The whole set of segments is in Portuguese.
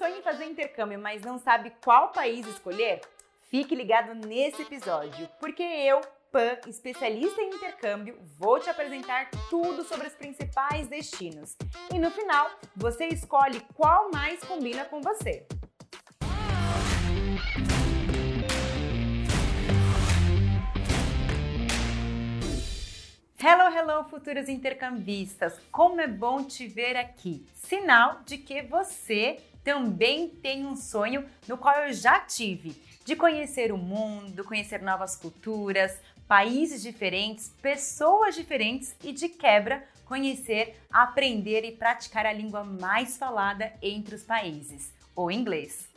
sonha em fazer intercâmbio, mas não sabe qual país escolher? Fique ligado nesse episódio, porque eu, Pan, especialista em intercâmbio, vou te apresentar tudo sobre os principais destinos. E no final, você escolhe qual mais combina com você. Hello, hello, futuros intercambistas! Como é bom te ver aqui! Sinal de que você também tem um sonho no qual eu já tive, de conhecer o mundo, conhecer novas culturas, países diferentes, pessoas diferentes e de quebra conhecer, aprender e praticar a língua mais falada entre os países, o inglês.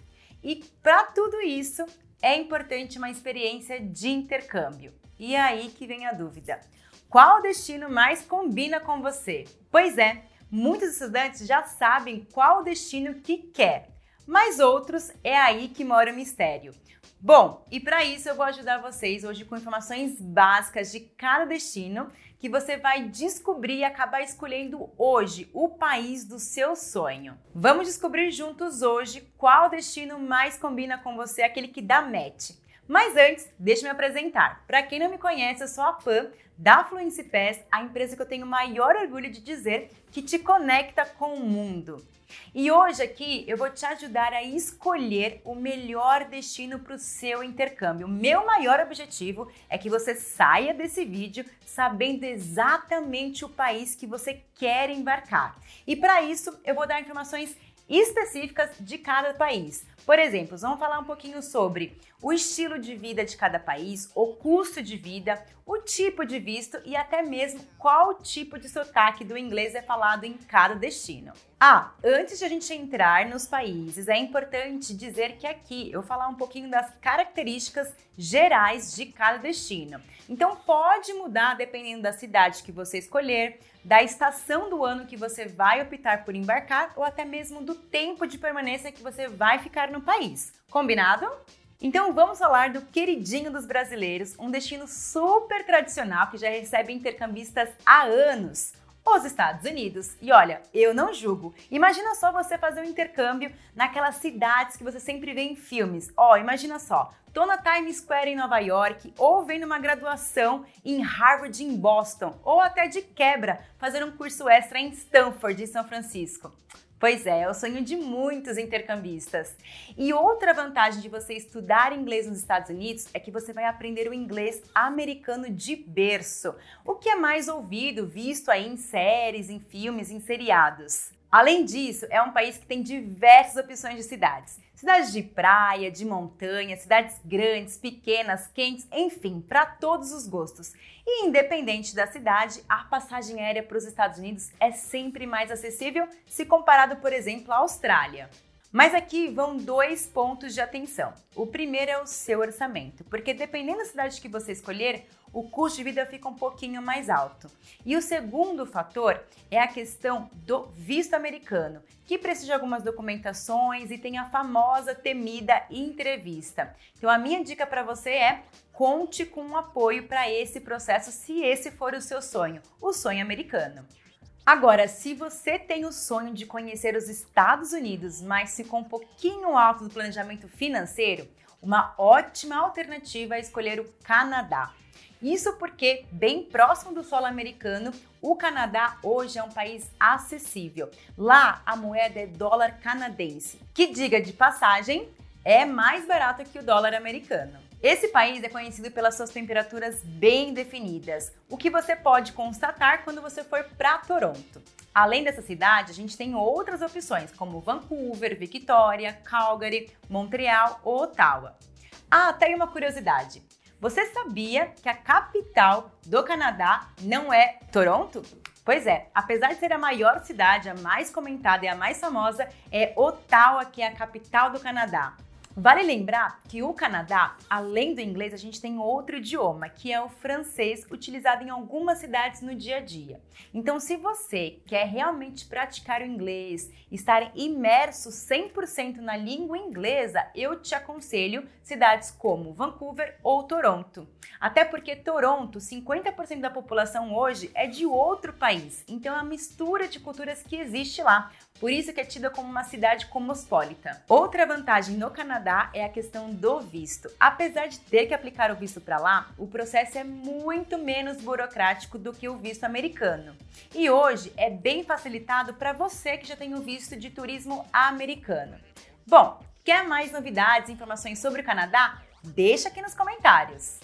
E para tudo isso é importante uma experiência de intercâmbio. E é aí que vem a dúvida. Qual destino mais combina com você? Pois é, muitos estudantes já sabem qual destino que quer, mas outros é aí que mora o mistério. Bom, e para isso eu vou ajudar vocês hoje com informações básicas de cada destino que você vai descobrir e acabar escolhendo hoje o país do seu sonho. Vamos descobrir juntos hoje qual destino mais combina com você, aquele que dá match. Mas antes, deixa eu me apresentar. Para quem não me conhece, eu sou a Pan da Fluency Pass, a empresa que eu tenho maior orgulho de dizer que te conecta com o mundo. E hoje aqui eu vou te ajudar a escolher o melhor destino para o seu intercâmbio. O meu maior objetivo é que você saia desse vídeo sabendo exatamente o país que você quer embarcar. E para isso eu vou dar informações específicas de cada país. Por exemplo, vamos falar um pouquinho sobre o estilo de vida de cada país, o custo de vida, o tipo de visto e até mesmo qual tipo de sotaque do inglês é falado em cada destino. Ah, antes de a gente entrar nos países, é importante dizer que aqui eu vou falar um pouquinho das características gerais de cada destino. Então pode mudar dependendo da cidade que você escolher, da estação do ano que você vai optar por embarcar ou até mesmo do tempo de permanência que você vai ficar no país. Combinado? Então vamos falar do queridinho dos brasileiros, um destino super tradicional que já recebe intercambistas há anos os Estados Unidos. E olha, eu não julgo. Imagina só você fazer um intercâmbio naquelas cidades que você sempre vê em filmes. Ó, oh, imagina só, tô na Times Square em Nova York, ou vendo uma graduação em Harvard em Boston, ou até de quebra, fazer um curso extra em Stanford, em São Francisco. Pois é, é o sonho de muitos intercambistas. E outra vantagem de você estudar inglês nos Estados Unidos é que você vai aprender o inglês americano de berço, o que é mais ouvido, visto aí em séries, em filmes, em seriados. Além disso, é um país que tem diversas opções de cidades. Cidades de praia, de montanha, cidades grandes, pequenas, quentes, enfim, para todos os gostos. E independente da cidade, a passagem aérea para os Estados Unidos é sempre mais acessível se comparado, por exemplo, à Austrália. Mas aqui vão dois pontos de atenção. O primeiro é o seu orçamento, porque dependendo da cidade que você escolher, o custo de vida fica um pouquinho mais alto. E o segundo fator é a questão do visto americano, que precisa de algumas documentações e tem a famosa temida entrevista. Então a minha dica para você é conte com um apoio para esse processo se esse for o seu sonho, o sonho americano. Agora, se você tem o sonho de conhecer os Estados Unidos, mas ficou um pouquinho alto do planejamento financeiro, uma ótima alternativa é escolher o Canadá. Isso porque, bem próximo do solo americano, o Canadá hoje é um país acessível. Lá a moeda é dólar canadense, que, diga de passagem, é mais barato que o dólar americano. Esse país é conhecido pelas suas temperaturas bem definidas, o que você pode constatar quando você for para Toronto. Além dessa cidade, a gente tem outras opções, como Vancouver, Victoria, Calgary, Montreal ou Ottawa. Ah, tem uma curiosidade. Você sabia que a capital do Canadá não é Toronto? Pois é, apesar de ser a maior cidade, a mais comentada e a mais famosa, é Ottawa, que é a capital do Canadá. Vale lembrar que o Canadá, além do inglês, a gente tem outro idioma, que é o francês, utilizado em algumas cidades no dia a dia. Então, se você quer realmente praticar o inglês, estar imerso 100% na língua inglesa, eu te aconselho cidades como Vancouver ou Toronto. Até porque Toronto, 50% da população hoje é de outro país, então é a mistura de culturas que existe lá por isso que é tida como uma cidade cosmopolita. Outra vantagem no Canadá é a questão do visto. Apesar de ter que aplicar o visto para lá, o processo é muito menos burocrático do que o visto americano. E hoje é bem facilitado para você que já tem o visto de turismo americano. Bom, quer mais novidades e informações sobre o Canadá? Deixa aqui nos comentários.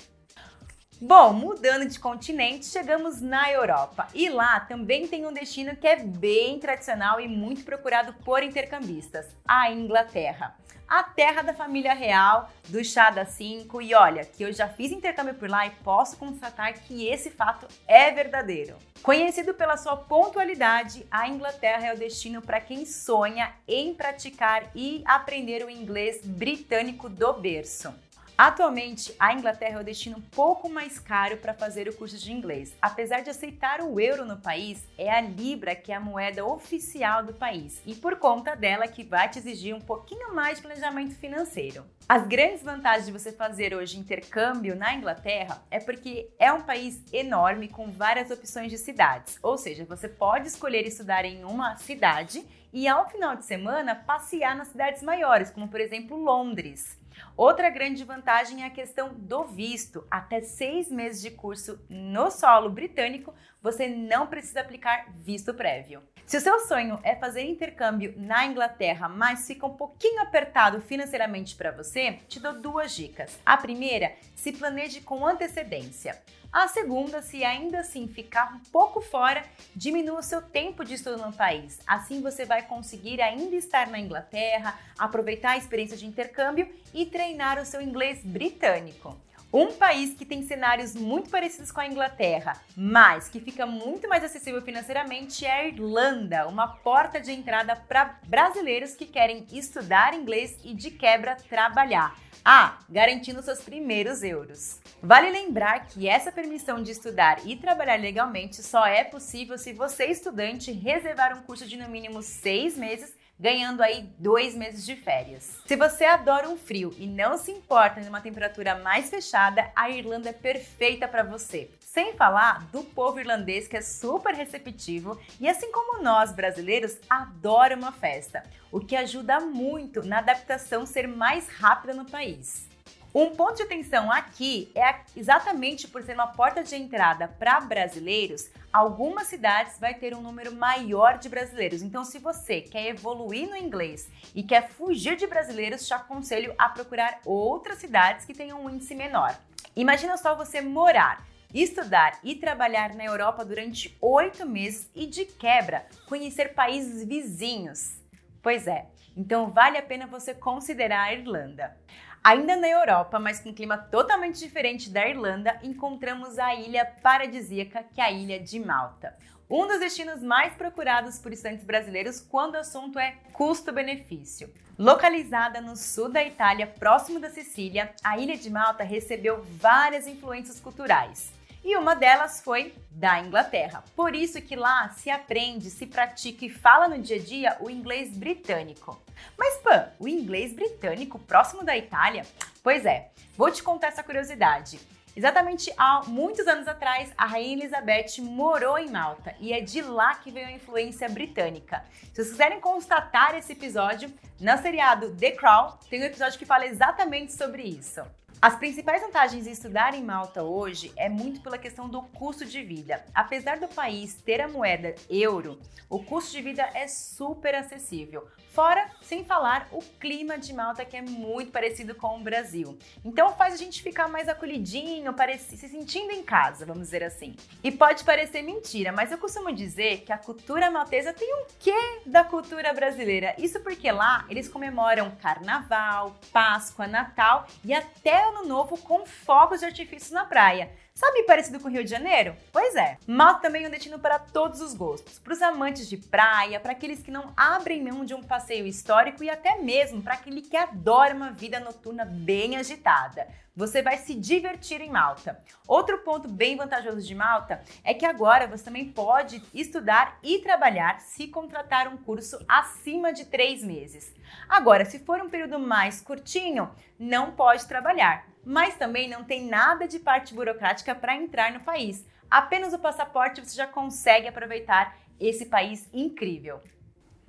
Bom, mudando de continente, chegamos na Europa. E lá também tem um destino que é bem tradicional e muito procurado por intercambistas: a Inglaterra. A terra da família real, do chá da cinco. E olha, que eu já fiz intercâmbio por lá e posso constatar que esse fato é verdadeiro. Conhecido pela sua pontualidade, a Inglaterra é o destino para quem sonha em praticar e aprender o inglês britânico do berço. Atualmente, a Inglaterra é o destino um pouco mais caro para fazer o curso de inglês. Apesar de aceitar o euro no país, é a libra que é a moeda oficial do país e por conta dela que vai te exigir um pouquinho mais de planejamento financeiro. As grandes vantagens de você fazer hoje intercâmbio na Inglaterra é porque é um país enorme com várias opções de cidades. Ou seja, você pode escolher estudar em uma cidade e ao final de semana passear nas cidades maiores, como por exemplo Londres. Outra grande vantagem é a questão do visto. Até seis meses de curso no solo britânico, você não precisa aplicar visto prévio. Se o seu sonho é fazer intercâmbio na Inglaterra, mas fica um pouquinho apertado financeiramente para você, te dou duas dicas. A primeira, se planeje com antecedência. A segunda, se ainda assim ficar um pouco fora, diminua o seu tempo de estudo no país. Assim você vai conseguir ainda estar na Inglaterra, aproveitar a experiência de intercâmbio e treinar o seu inglês britânico. Um país que tem cenários muito parecidos com a Inglaterra, mas que fica muito mais acessível financeiramente é a Irlanda, uma porta de entrada para brasileiros que querem estudar inglês e de quebra trabalhar. Ah, garantindo seus primeiros euros. Vale lembrar que essa permissão de estudar e trabalhar legalmente só é possível se você, estudante, reservar um curso de no mínimo seis meses ganhando aí dois meses de férias. Se você adora um frio e não se importa numa temperatura mais fechada, a Irlanda é perfeita para você. Sem falar do povo irlandês que é super receptivo e assim como nós brasileiros adora uma festa, o que ajuda muito na adaptação ser mais rápida no país. Um ponto de atenção aqui é exatamente por ser uma porta de entrada para brasileiros, algumas cidades vai ter um número maior de brasileiros. Então, se você quer evoluir no inglês e quer fugir de brasileiros, te aconselho a procurar outras cidades que tenham um índice menor. Imagina só você morar estudar e trabalhar na Europa durante oito meses e, de quebra, conhecer países vizinhos. Pois é, então vale a pena você considerar a Irlanda. Ainda na Europa, mas com um clima totalmente diferente da Irlanda, encontramos a ilha paradisíaca, que é a ilha de Malta. Um dos destinos mais procurados por estudantes brasileiros quando o assunto é custo-benefício. Localizada no sul da Itália, próximo da Sicília, a ilha de Malta recebeu várias influências culturais e uma delas foi da Inglaterra. Por isso que lá se aprende, se pratica e fala no dia a dia o inglês britânico. Mas Pan, o inglês britânico próximo da Itália? Pois é, vou te contar essa curiosidade. Exatamente há muitos anos atrás, a Rainha Elizabeth morou em Malta e é de lá que veio a influência britânica. Se vocês quiserem constatar esse episódio, no seriado The Crown tem um episódio que fala exatamente sobre isso. As principais vantagens de estudar em Malta hoje é muito pela questão do custo de vida. Apesar do país ter a moeda euro, o custo de vida é super acessível. Fora, sem falar, o clima de Malta que é muito parecido com o Brasil. Então faz a gente ficar mais acolhidinho, se sentindo em casa, vamos dizer assim. E pode parecer mentira, mas eu costumo dizer que a cultura maltesa tem um quê da cultura brasileira. Isso porque lá eles comemoram Carnaval, Páscoa, Natal e até Ano Novo com fogos de artifício na praia. Sabe parecido com o Rio de Janeiro? Pois é. Malta também é um destino para todos os gostos. Para os amantes de praia, para aqueles que não abrem mão de um passeio histórico e até mesmo para aquele que adora uma vida noturna bem agitada. Você vai se divertir em Malta. Outro ponto bem vantajoso de Malta é que agora você também pode estudar e trabalhar se contratar um curso acima de três meses. Agora, se for um período mais curtinho, não pode trabalhar mas também não tem nada de parte burocrática para entrar no país. Apenas o passaporte você já consegue aproveitar esse país incrível.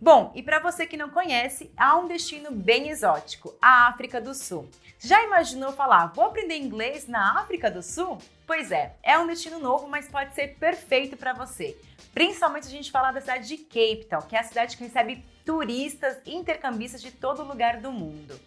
Bom, e para você que não conhece, há um destino bem exótico, a África do Sul. Já imaginou falar, vou aprender inglês na África do Sul? Pois é, é um destino novo, mas pode ser perfeito para você. Principalmente a gente falar da cidade de Cape Town, que é a cidade que recebe turistas e intercambistas de todo lugar do mundo.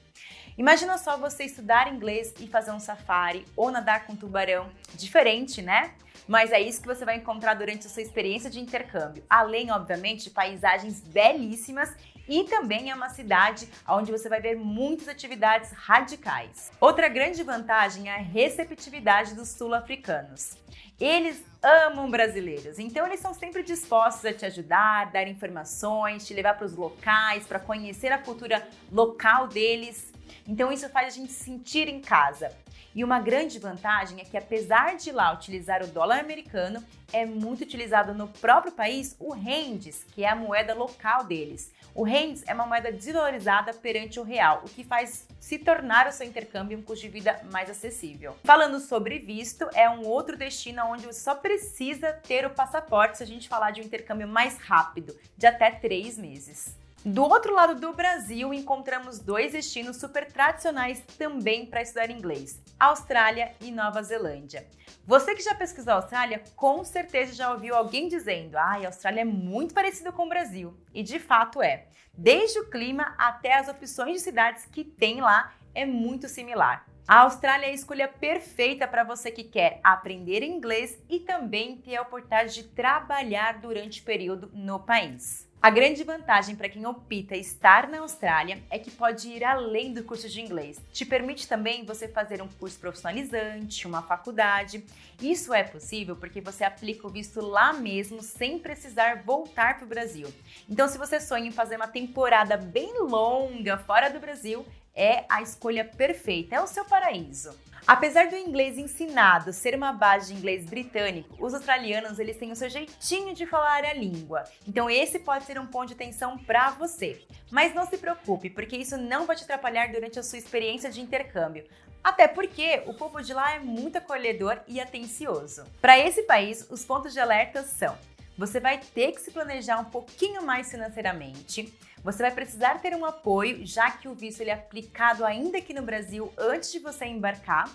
Imagina só você estudar inglês e fazer um safari ou nadar com tubarão. Diferente, né? Mas é isso que você vai encontrar durante a sua experiência de intercâmbio. Além, obviamente, de paisagens belíssimas e também é uma cidade onde você vai ver muitas atividades radicais. Outra grande vantagem é a receptividade dos sul-africanos. Eles amam brasileiros, então eles são sempre dispostos a te ajudar, dar informações, te levar para os locais, para conhecer a cultura local deles. Então isso faz a gente se sentir em casa. E uma grande vantagem é que, apesar de lá utilizar o dólar americano, é muito utilizado no próprio país o rendes, que é a moeda local deles. O rendes é uma moeda desvalorizada perante o real, o que faz se tornar o seu intercâmbio um custo de vida mais acessível. Falando sobre visto, é um outro destino onde você só precisa ter o passaporte se a gente falar de um intercâmbio mais rápido, de até três meses. Do outro lado do Brasil, encontramos dois destinos super tradicionais também para estudar inglês: Austrália e Nova Zelândia. Você que já pesquisou a Austrália, com certeza já ouviu alguém dizendo: ah, a Austrália é muito parecido com o Brasil. E de fato é. Desde o clima até as opções de cidades que tem lá, é muito similar. A Austrália é a escolha perfeita para você que quer aprender inglês e também ter a oportunidade de trabalhar durante o período no país. A grande vantagem para quem opta estar na Austrália é que pode ir além do curso de inglês. Te permite também você fazer um curso profissionalizante, uma faculdade. Isso é possível porque você aplica o visto lá mesmo sem precisar voltar para o Brasil. Então, se você sonha em fazer uma temporada bem longa fora do Brasil, é a escolha perfeita, é o seu paraíso. Apesar do inglês ensinado ser uma base de inglês britânico, os australianos eles têm o seu jeitinho de falar a língua. Então esse pode ser um ponto de atenção para você. Mas não se preocupe, porque isso não vai te atrapalhar durante a sua experiência de intercâmbio. Até porque o povo de lá é muito acolhedor e atencioso. Para esse país, os pontos de alerta são: você vai ter que se planejar um pouquinho mais financeiramente. Você vai precisar ter um apoio, já que o visto ele é aplicado ainda aqui no Brasil antes de você embarcar.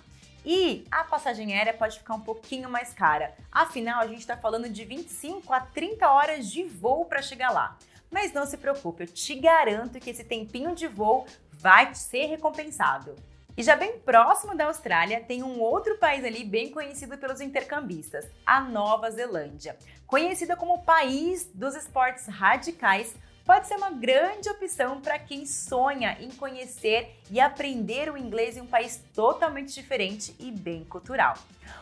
E a passagem aérea pode ficar um pouquinho mais cara. Afinal, a gente está falando de 25 a 30 horas de voo para chegar lá. Mas não se preocupe, eu te garanto que esse tempinho de voo vai ser recompensado. E já bem próximo da Austrália, tem um outro país ali bem conhecido pelos intercambistas, a Nova Zelândia. Conhecida como o país dos esportes radicais, pode ser uma grande opção para quem sonha em conhecer e aprender o inglês em um país totalmente diferente e bem cultural.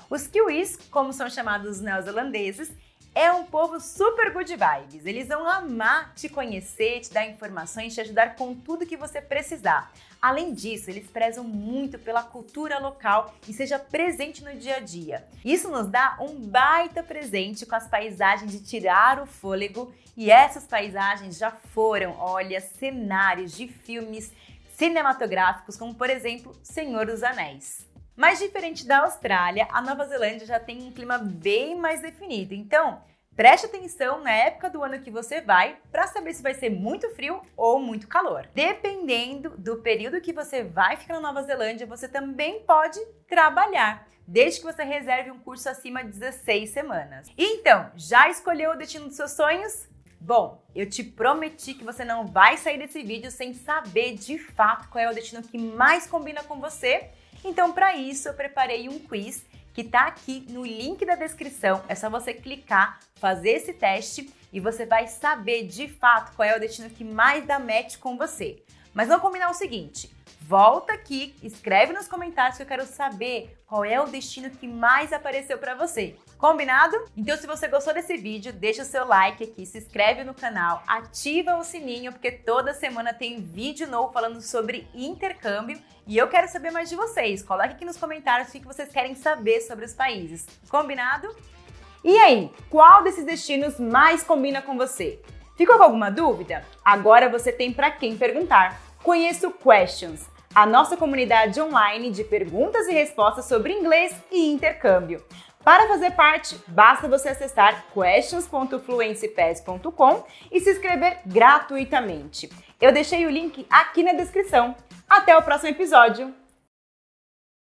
Os kiwis, como são chamados os neozelandeses, é um povo super good vibes. Eles vão amar te conhecer, te dar informações, te ajudar com tudo que você precisar. Além disso, eles prezam muito pela cultura local e seja presente no dia a dia. Isso nos dá um baita presente com as paisagens de tirar o fôlego e essas paisagens já foram, olha, cenários de filmes cinematográficos, como por exemplo Senhor dos Anéis. Mas diferente da Austrália, a Nova Zelândia já tem um clima bem mais definido. Então, preste atenção na época do ano que você vai para saber se vai ser muito frio ou muito calor. Dependendo do período que você vai ficar na Nova Zelândia, você também pode trabalhar desde que você reserve um curso acima de 16 semanas. Então, já escolheu o destino dos seus sonhos? Bom, eu te prometi que você não vai sair desse vídeo sem saber de fato qual é o destino que mais combina com você então, para isso, eu preparei um quiz que está aqui no link da descrição. É só você clicar, fazer esse teste e você vai saber de fato qual é o destino que mais dá match com você. Mas vamos combinar o seguinte: volta aqui, escreve nos comentários que eu quero saber qual é o destino que mais apareceu para você. Combinado? Então, se você gostou desse vídeo, deixa o seu like aqui, se inscreve no canal, ativa o sininho, porque toda semana tem vídeo novo falando sobre intercâmbio e eu quero saber mais de vocês. Coloque aqui nos comentários o que vocês querem saber sobre os países. Combinado? E aí, qual desses destinos mais combina com você? Ficou com alguma dúvida? Agora você tem para quem perguntar. Conheça o Questions, a nossa comunidade online de perguntas e respostas sobre inglês e intercâmbio. Para fazer parte, basta você acessar questions.fluencypass.com e se inscrever gratuitamente. Eu deixei o link aqui na descrição. Até o próximo episódio!